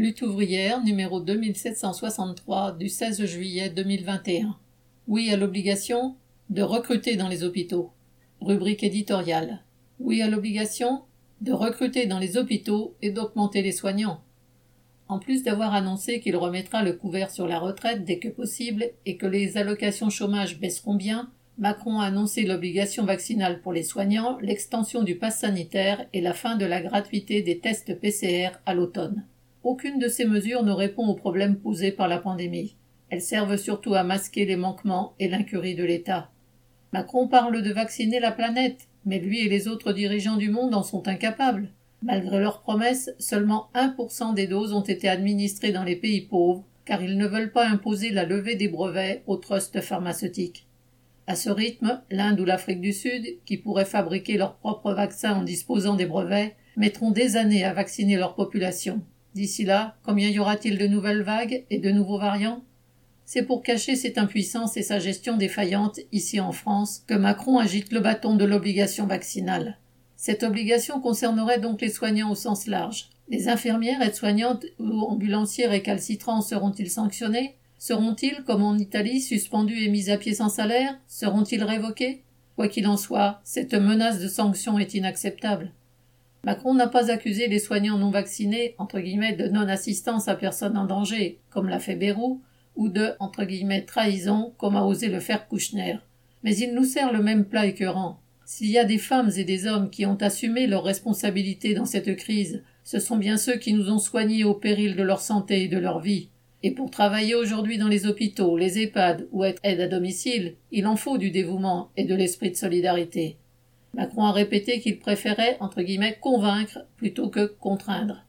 Lutte ouvrière numéro 2763 du 16 juillet 2021. Oui à l'obligation de recruter dans les hôpitaux. Rubrique éditoriale. Oui à l'obligation de recruter dans les hôpitaux et d'augmenter les soignants. En plus d'avoir annoncé qu'il remettra le couvert sur la retraite dès que possible et que les allocations chômage baisseront bien, Macron a annoncé l'obligation vaccinale pour les soignants, l'extension du pass sanitaire et la fin de la gratuité des tests PCR à l'automne. Aucune de ces mesures ne répond aux problèmes posés par la pandémie. Elles servent surtout à masquer les manquements et l'incurie de l'État. Macron parle de vacciner la planète, mais lui et les autres dirigeants du monde en sont incapables. Malgré leurs promesses, seulement 1% des doses ont été administrées dans les pays pauvres, car ils ne veulent pas imposer la levée des brevets aux trusts pharmaceutiques. À ce rythme, l'Inde ou l'Afrique du Sud, qui pourraient fabriquer leurs propres vaccins en disposant des brevets, mettront des années à vacciner leur population. D'ici là, combien y aura-t-il de nouvelles vagues et de nouveaux variants? C'est pour cacher cette impuissance et sa gestion défaillante ici en France que Macron agite le bâton de l'obligation vaccinale. Cette obligation concernerait donc les soignants au sens large. Les infirmières, aides-soignantes ou ambulancières récalcitrants seront-ils sanctionnés? Seront-ils, comme en Italie, suspendus et mis à pied sans salaire? Seront-ils révoqués? Quoi qu'il en soit, cette menace de sanction est inacceptable. Macron n'a pas accusé les soignants non vaccinés entre guillemets, de non-assistance à personne en danger, comme l'a fait Bérou, ou de entre guillemets, trahison, comme a osé le faire Kouchner. Mais il nous sert le même plat écœurant. S'il y a des femmes et des hommes qui ont assumé leurs responsabilités dans cette crise, ce sont bien ceux qui nous ont soignés au péril de leur santé et de leur vie. Et pour travailler aujourd'hui dans les hôpitaux, les EHPAD ou être aide à domicile, il en faut du dévouement et de l'esprit de solidarité. Macron a répété qu'il préférait, entre guillemets, convaincre plutôt que contraindre.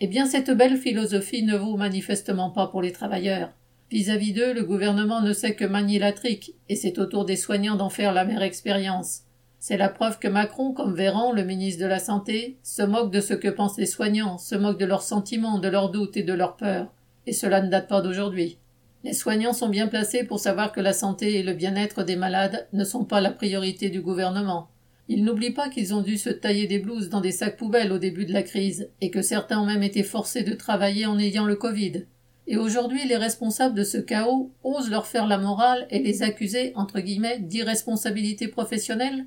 Eh bien, cette belle philosophie ne vaut manifestement pas pour les travailleurs. Vis-à-vis d'eux, le gouvernement ne sait que manier la trique, et c'est au tour des soignants d'en faire la mère expérience. C'est la preuve que Macron, comme Véran, le ministre de la Santé, se moque de ce que pensent les soignants, se moque de leurs sentiments, de leurs doutes et de leurs peurs et cela ne date pas d'aujourd'hui. Les soignants sont bien placés pour savoir que la santé et le bien-être des malades ne sont pas la priorité du gouvernement. Ils n'oublient pas qu'ils ont dû se tailler des blouses dans des sacs poubelles au début de la crise, et que certains ont même été forcés de travailler en ayant le Covid. Et aujourd'hui, les responsables de ce chaos osent leur faire la morale et les accuser, entre guillemets, d'irresponsabilité professionnelle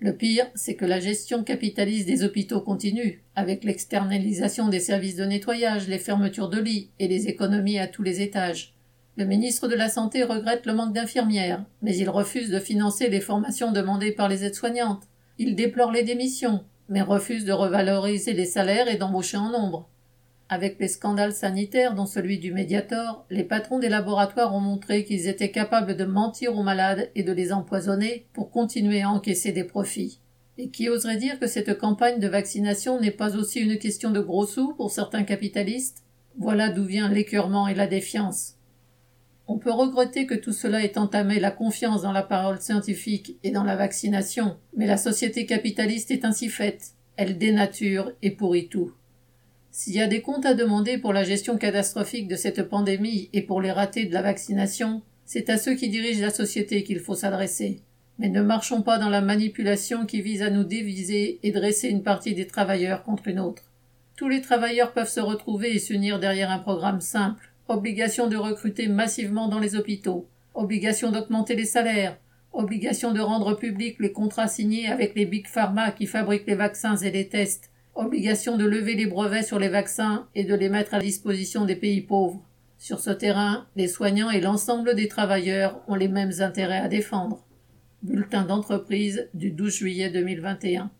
le pire, c'est que la gestion capitaliste des hôpitaux continue, avec l'externalisation des services de nettoyage, les fermetures de lits et les économies à tous les étages. Le ministre de la Santé regrette le manque d'infirmières, mais il refuse de financer les formations demandées par les aides-soignantes. Il déplore les démissions, mais refuse de revaloriser les salaires et d'embaucher en nombre. Avec les scandales sanitaires, dont celui du Mediator, les patrons des laboratoires ont montré qu'ils étaient capables de mentir aux malades et de les empoisonner pour continuer à encaisser des profits. Et qui oserait dire que cette campagne de vaccination n'est pas aussi une question de gros sous pour certains capitalistes? Voilà d'où vient l'écœurement et la défiance. On peut regretter que tout cela ait entamé la confiance dans la parole scientifique et dans la vaccination, mais la société capitaliste est ainsi faite. Elle dénature et pourrit tout. S'il y a des comptes à demander pour la gestion catastrophique de cette pandémie et pour les ratés de la vaccination, c'est à ceux qui dirigent la société qu'il faut s'adresser. Mais ne marchons pas dans la manipulation qui vise à nous diviser et dresser une partie des travailleurs contre une autre. Tous les travailleurs peuvent se retrouver et s'unir derrière un programme simple. Obligation de recruter massivement dans les hôpitaux. Obligation d'augmenter les salaires. Obligation de rendre publics les contrats signés avec les big pharma qui fabriquent les vaccins et les tests obligation de lever les brevets sur les vaccins et de les mettre à disposition des pays pauvres. Sur ce terrain, les soignants et l'ensemble des travailleurs ont les mêmes intérêts à défendre. Bulletin d'entreprise du 12 juillet 2021.